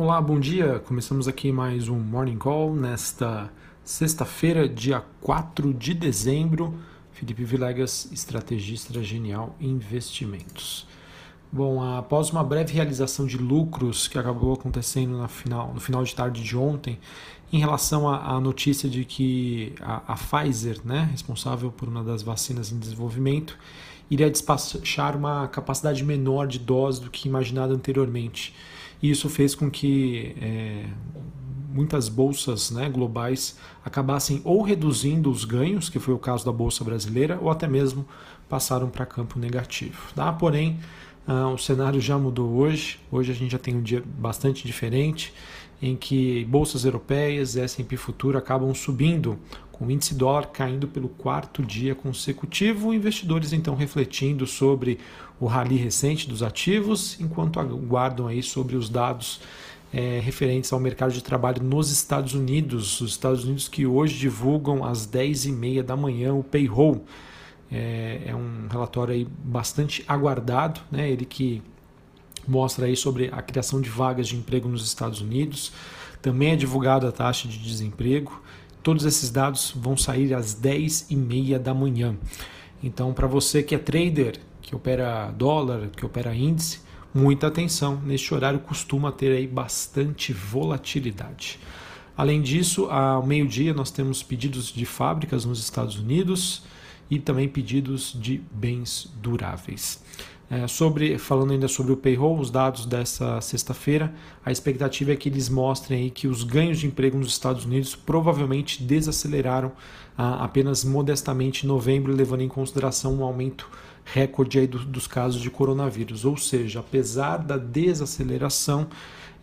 Olá, bom dia. Começamos aqui mais um Morning Call nesta sexta-feira, dia 4 de dezembro. Felipe Vilegas, estrategista genial Investimentos. Bom, após uma breve realização de lucros que acabou acontecendo na final, no final de tarde de ontem, em relação à, notícia de que a, a Pfizer, né, responsável por uma das vacinas em desenvolvimento, iria despachar uma capacidade menor de dose do que imaginado anteriormente. E isso fez com que é, muitas bolsas né, globais acabassem ou reduzindo os ganhos, que foi o caso da bolsa brasileira, ou até mesmo passaram para campo negativo. Tá? Porém, ah, o cenário já mudou hoje. Hoje a gente já tem um dia bastante diferente, em que bolsas europeias e S&P Futuro acabam subindo, com o índice dólar caindo pelo quarto dia consecutivo, investidores então refletindo sobre o rally recente dos ativos, enquanto aguardam aí sobre os dados é, referentes ao mercado de trabalho nos Estados Unidos. Os Estados Unidos que hoje divulgam às 10h30 da manhã o payroll. É, é um relatório aí bastante aguardado, né? ele que mostra aí sobre a criação de vagas de emprego nos Estados Unidos. Também é divulgada a taxa de desemprego. Todos esses dados vão sair às 10h30 da manhã. Então, para você que é trader, que opera dólar, que opera índice, muita atenção. Neste horário costuma ter aí bastante volatilidade. Além disso, ao meio-dia nós temos pedidos de fábricas nos Estados Unidos e também pedidos de bens duráveis. É, sobre, falando ainda sobre o payroll, os dados dessa sexta-feira, a expectativa é que eles mostrem aí que os ganhos de emprego nos Estados Unidos provavelmente desaceleraram ah, apenas modestamente em novembro, levando em consideração um aumento recorde aí do, dos casos de coronavírus. Ou seja, apesar da desaceleração,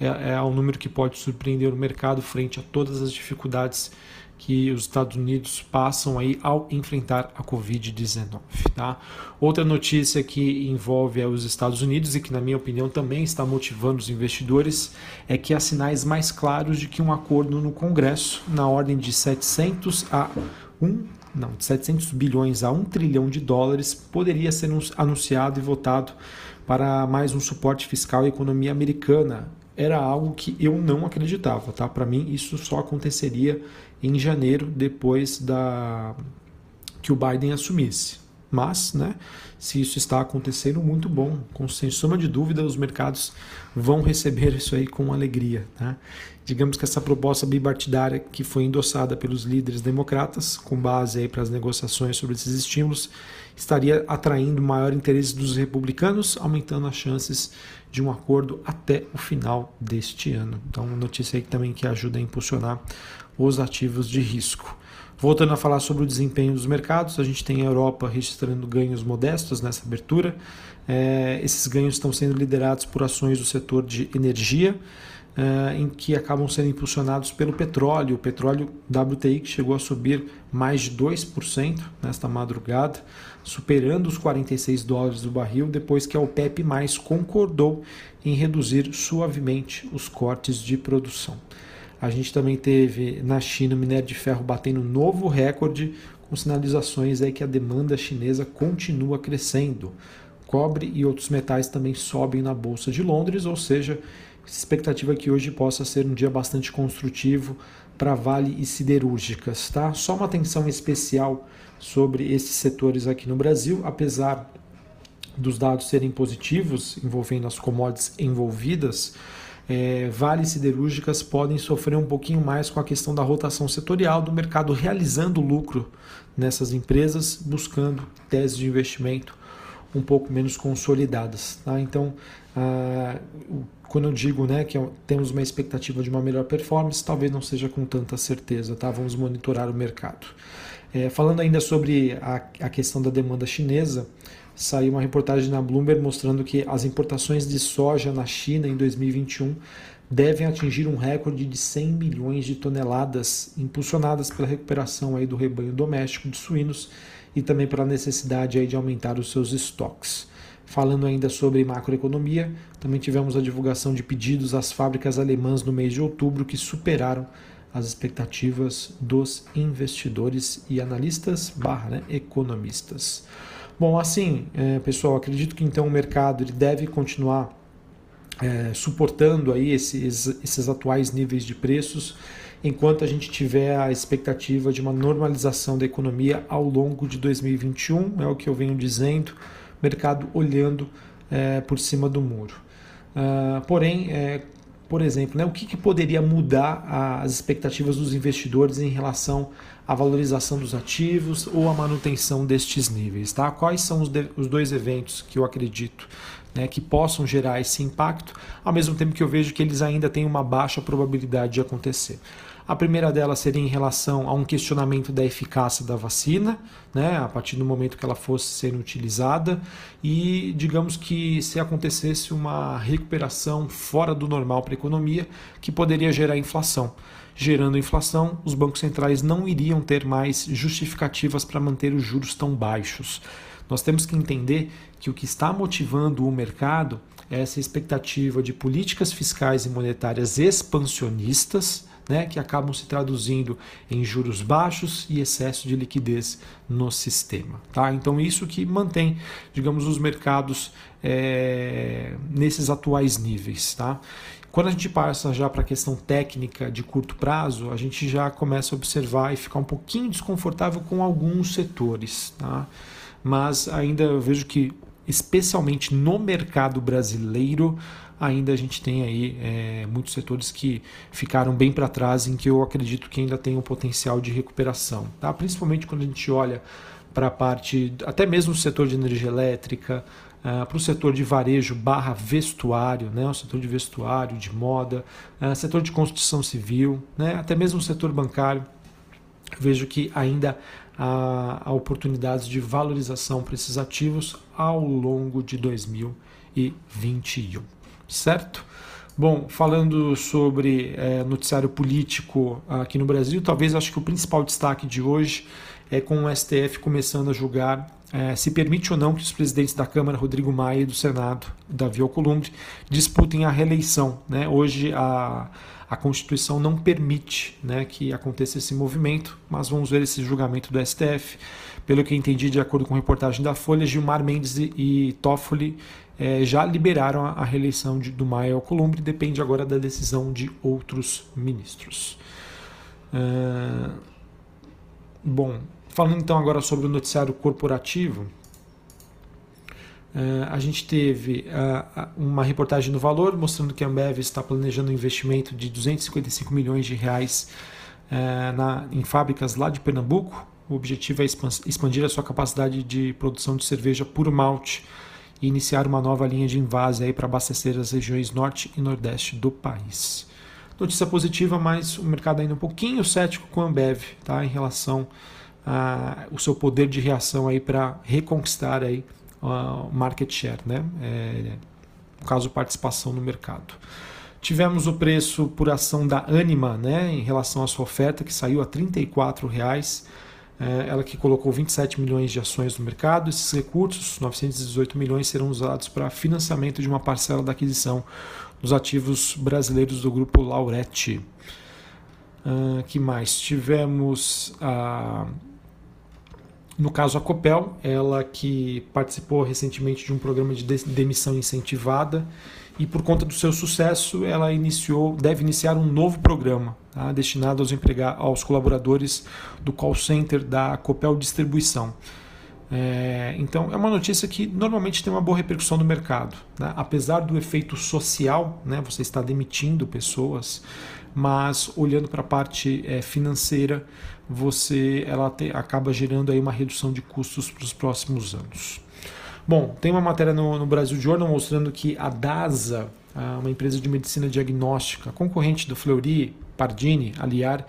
é, é um número que pode surpreender o mercado frente a todas as dificuldades que os Estados Unidos passam aí ao enfrentar a Covid-19. Tá? Outra notícia que envolve é, os Estados Unidos e que, na minha opinião, também está motivando os investidores é que há sinais mais claros de que um acordo no Congresso, na ordem de 700 a 1 não, de 700 bilhões a 1 trilhão de dólares poderia ser anunciado e votado para mais um suporte fiscal à economia americana. Era algo que eu não acreditava, tá? Para mim isso só aconteceria em janeiro depois da que o Biden assumisse. Mas, né, se isso está acontecendo, muito bom. Com, sem sombra de dúvida, os mercados vão receber isso aí com alegria. Né? Digamos que essa proposta bipartidária que foi endossada pelos líderes democratas, com base aí para as negociações sobre esses estímulos, estaria atraindo maior interesse dos republicanos, aumentando as chances de um acordo até o final deste ano. Então, uma notícia aí também que ajuda a impulsionar os ativos de risco. Voltando a falar sobre o desempenho dos mercados, a gente tem a Europa registrando ganhos modestos nessa abertura. É, esses ganhos estão sendo liderados por ações do setor de energia, é, em que acabam sendo impulsionados pelo petróleo. O petróleo WTI que chegou a subir mais de 2% nesta madrugada, superando os 46 dólares do barril, depois que a OPEP mais concordou em reduzir suavemente os cortes de produção. A gente também teve na China o minério de ferro batendo novo recorde, com sinalizações aí que a demanda chinesa continua crescendo. Cobre e outros metais também sobem na Bolsa de Londres, ou seja, expectativa que hoje possa ser um dia bastante construtivo para Vale e siderúrgicas. Tá? Só uma atenção especial sobre esses setores aqui no Brasil, apesar dos dados serem positivos envolvendo as commodities envolvidas, é, vales siderúrgicas podem sofrer um pouquinho mais com a questão da rotação setorial do mercado realizando lucro nessas empresas, buscando teses de investimento um pouco menos consolidadas. Tá? Então, ah, quando eu digo né, que temos uma expectativa de uma melhor performance, talvez não seja com tanta certeza. Tá? Vamos monitorar o mercado. É, falando ainda sobre a, a questão da demanda chinesa, saiu uma reportagem na Bloomberg mostrando que as importações de soja na China em 2021 devem atingir um recorde de 100 milhões de toneladas, impulsionadas pela recuperação aí do rebanho doméstico de suínos e também pela necessidade aí de aumentar os seus estoques. Falando ainda sobre macroeconomia, também tivemos a divulgação de pedidos às fábricas alemãs no mês de outubro que superaram as expectativas dos investidores e analistas barra né, economistas. Bom, assim, é, pessoal, acredito que então o mercado ele deve continuar é, suportando aí esses, esses atuais níveis de preços, enquanto a gente tiver a expectativa de uma normalização da economia ao longo de 2021, é o que eu venho dizendo, mercado olhando é, por cima do muro. Uh, porém, é, por exemplo, né, o que, que poderia mudar as expectativas dos investidores em relação à valorização dos ativos ou à manutenção destes níveis? Tá? Quais são os, de, os dois eventos que eu acredito né, que possam gerar esse impacto, ao mesmo tempo que eu vejo que eles ainda têm uma baixa probabilidade de acontecer? A primeira delas seria em relação a um questionamento da eficácia da vacina, né, a partir do momento que ela fosse sendo utilizada, e digamos que se acontecesse uma recuperação fora do normal para a economia, que poderia gerar inflação. Gerando inflação, os bancos centrais não iriam ter mais justificativas para manter os juros tão baixos. Nós temos que entender que o que está motivando o mercado é essa expectativa de políticas fiscais e monetárias expansionistas né, que acabam se traduzindo em juros baixos e excesso de liquidez no sistema. Tá? Então, isso que mantém, digamos, os mercados é, nesses atuais níveis. Tá? Quando a gente passa já para a questão técnica de curto prazo, a gente já começa a observar e ficar um pouquinho desconfortável com alguns setores. Tá? Mas ainda eu vejo que, especialmente no mercado brasileiro, ainda a gente tem aí é, muitos setores que ficaram bem para trás, em que eu acredito que ainda tem um potencial de recuperação. Tá? Principalmente quando a gente olha para a parte, até mesmo o setor de energia elétrica, uh, para o setor de varejo barra vestuário, né? o setor de vestuário, de moda, uh, setor de construção civil, né? até mesmo o setor bancário. Vejo que ainda há, há oportunidades de valorização para esses ativos ao longo de 2021 certo? Bom, falando sobre é, noticiário político aqui no Brasil, talvez acho que o principal destaque de hoje é com o STF começando a julgar é, se permite ou não que os presidentes da Câmara, Rodrigo Maia, e do Senado, Davi Alcolumbre, disputem a reeleição. Né? Hoje a, a Constituição não permite né, que aconteça esse movimento, mas vamos ver esse julgamento do STF. Pelo que entendi, de acordo com a reportagem da Folha, Gilmar Mendes e Toffoli é, já liberaram a reeleição de, do Maia Alcolumbre, depende agora da decisão de outros ministros. Uh, bom, falando então agora sobre o noticiário corporativo, uh, a gente teve uh, uma reportagem no Valor mostrando que a Ambev está planejando um investimento de 255 milhões de reais na, em fábricas lá de Pernambuco. O objetivo é expandir a sua capacidade de produção de cerveja por malte e iniciar uma nova linha de invase para abastecer as regiões norte e nordeste do país. Notícia positiva, mas o mercado ainda um pouquinho cético com a Ambev tá, em relação ao seu poder de reação para reconquistar aí, o market share, né? É, no caso, participação no mercado. Tivemos o preço por ação da Anima né, em relação à sua oferta, que saiu a R$ 34,00 é, ela que colocou 27 milhões de ações no mercado. Esses recursos, 918 milhões, serão usados para financiamento de uma parcela da aquisição dos ativos brasileiros do grupo Lauretti. Uh, que mais? Tivemos a. No caso, a Copel, ela que participou recentemente de um programa de demissão incentivada e por conta do seu sucesso, ela iniciou, deve iniciar um novo programa tá, destinado aos, empregar, aos colaboradores do call center da Copel Distribuição. É, então, é uma notícia que normalmente tem uma boa repercussão no mercado. Né? Apesar do efeito social, né, você está demitindo pessoas, mas olhando para a parte é, financeira, você ela te, acaba gerando aí uma redução de custos para os próximos anos. Bom, tem uma matéria no, no Brasil Journal mostrando que a DASA, uma empresa de medicina diagnóstica, concorrente do Fleury, Pardini, Aliar,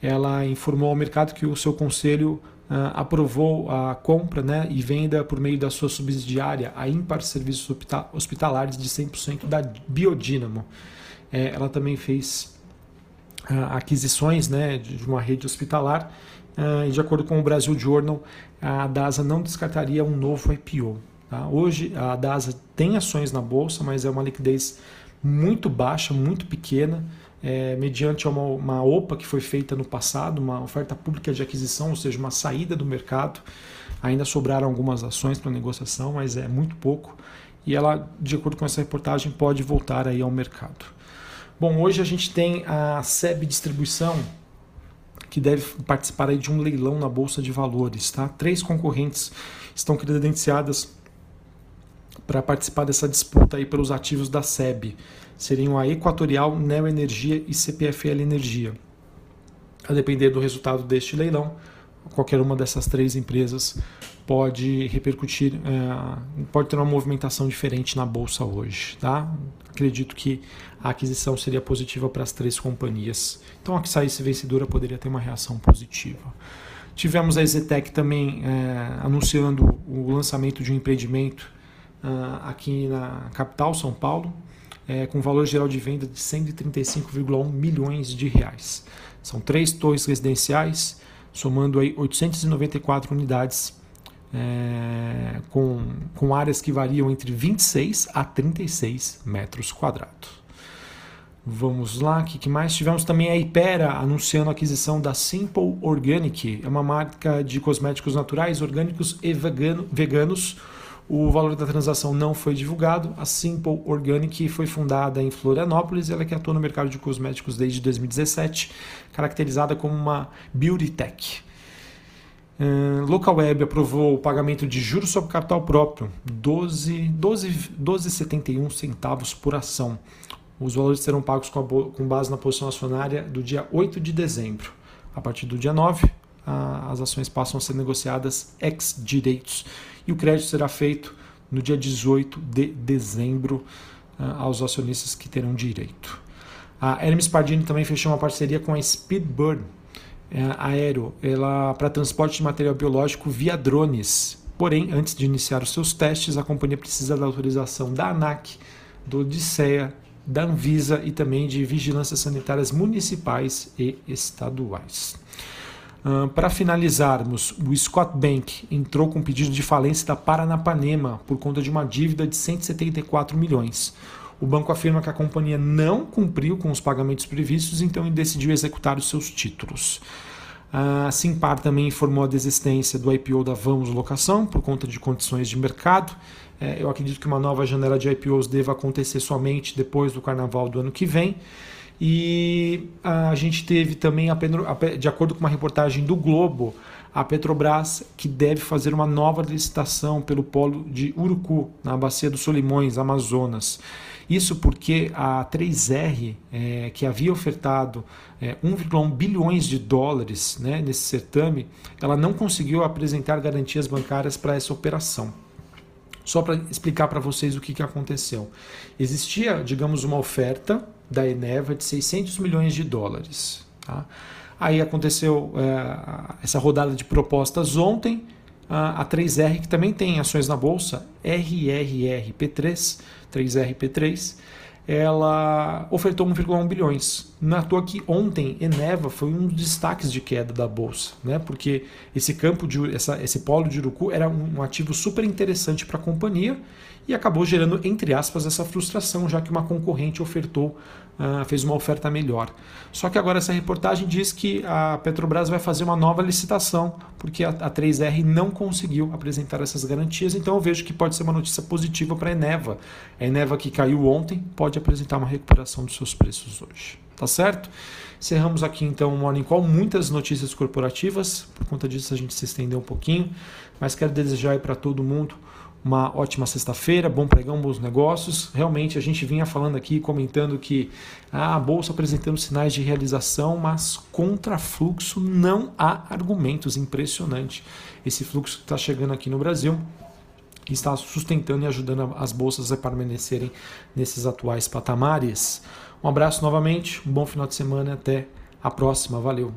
ela informou ao mercado que o seu conselho uh, aprovou a compra né, e venda por meio da sua subsidiária, a Impar Serviços Hospitalares, de 100% da Biodínamo. É, ela também fez uh, aquisições né, de uma rede hospitalar e, de acordo com o Brasil Journal, a DASA não descartaria um novo IPO. Tá? Hoje a DASA tem ações na bolsa, mas é uma liquidez muito baixa, muito pequena, é, mediante uma, uma OPA que foi feita no passado, uma oferta pública de aquisição, ou seja, uma saída do mercado. Ainda sobraram algumas ações para negociação, mas é muito pouco. e ela, de acordo com essa reportagem, pode voltar aí ao mercado. Bom, hoje a gente tem a SEB Distribuição, que deve participar aí de um leilão na Bolsa de Valores. Tá? Três concorrentes estão credenciadas para participar dessa disputa aí pelos ativos da SEB. Seriam a Equatorial, Neo Energia e CPFL Energia. A depender do resultado deste leilão, qualquer uma dessas três empresas pode repercutir, é, pode ter uma movimentação diferente na bolsa hoje. Tá? Acredito que a aquisição seria positiva para as três companhias. Então, a que saísse vencedora poderia ter uma reação positiva. Tivemos a Zetec também é, anunciando o lançamento de um empreendimento uh, aqui na capital, São Paulo, é, com valor geral de venda de 135,1 milhões de reais. São três torres residenciais, somando aí 894 unidades, é, com, com áreas que variam entre 26 a 36 metros quadrados. Vamos lá, o que, que, mais? Tivemos também a Ipera anunciando a aquisição da Simple Organic, é uma marca de cosméticos naturais, orgânicos e vegano, veganos o valor da transação não foi divulgado. A Simple Organic foi fundada em Florianópolis, ela que atua no mercado de cosméticos desde 2017, caracterizada como uma beauty tech. Uh, Local Web aprovou o pagamento de juros sobre capital próprio, 12,71 12, 12 centavos por ação. Os valores serão pagos com, com base na posição acionária do dia 8 de dezembro. A partir do dia 9, a, as ações passam a ser negociadas ex-direitos e o crédito será feito no dia 18 de dezembro uh, aos acionistas que terão direito. A Hermes Pardini também fechou uma parceria com a Speedbird é, Aero para transporte de material biológico via drones. Porém, antes de iniciar os seus testes, a companhia precisa da autorização da ANAC, do Odisseia, da Anvisa e também de vigilâncias sanitárias municipais e estaduais. Uh, Para finalizarmos, o Scott Bank entrou com pedido de falência da Paranapanema por conta de uma dívida de 174 milhões. O banco afirma que a companhia não cumpriu com os pagamentos previstos, então decidiu executar os seus títulos. A Simpar também informou a desistência do IPO da Vamos Locação por conta de condições de mercado. É, eu acredito que uma nova janela de IPOs deva acontecer somente depois do carnaval do ano que vem. E a gente teve também, de acordo com uma reportagem do Globo, a Petrobras que deve fazer uma nova licitação pelo polo de Urucu, na bacia dos Solimões, Amazonas. Isso porque a 3R, é, que havia ofertado é, 1,1 bilhões de dólares né, nesse certame, ela não conseguiu apresentar garantias bancárias para essa operação. Só para explicar para vocês o que, que aconteceu. Existia, digamos, uma oferta da Eneva de 600 milhões de dólares. Tá? Aí aconteceu é, essa rodada de propostas ontem. A, a 3R, que também tem ações na bolsa, RRRP3, 3RP3, ela ofertou 1,1 bilhões. Não é toa que ontem Eneva foi um dos destaques de queda da bolsa, né? porque esse campo de essa, esse polo de Urucu era um ativo super interessante para a companhia e acabou gerando, entre aspas, essa frustração, já que uma concorrente ofertou, uh, fez uma oferta melhor. Só que agora essa reportagem diz que a Petrobras vai fazer uma nova licitação, porque a, a 3R não conseguiu apresentar essas garantias, então eu vejo que pode ser uma notícia positiva para a Eneva. A Eneva que caiu ontem pode apresentar uma recuperação dos seus preços hoje. Tá certo? Encerramos aqui então o Morning Call, muitas notícias corporativas, por conta disso a gente se estendeu um pouquinho, mas quero desejar para todo mundo uma ótima sexta-feira, bom pregão, bons negócios. Realmente a gente vinha falando aqui, comentando que ah, a bolsa apresentando sinais de realização, mas contra fluxo não há argumentos. Impressionante esse fluxo que está chegando aqui no Brasil está sustentando e ajudando as bolsas a permanecerem nesses atuais patamares. Um abraço novamente, um bom final de semana, até a próxima, valeu!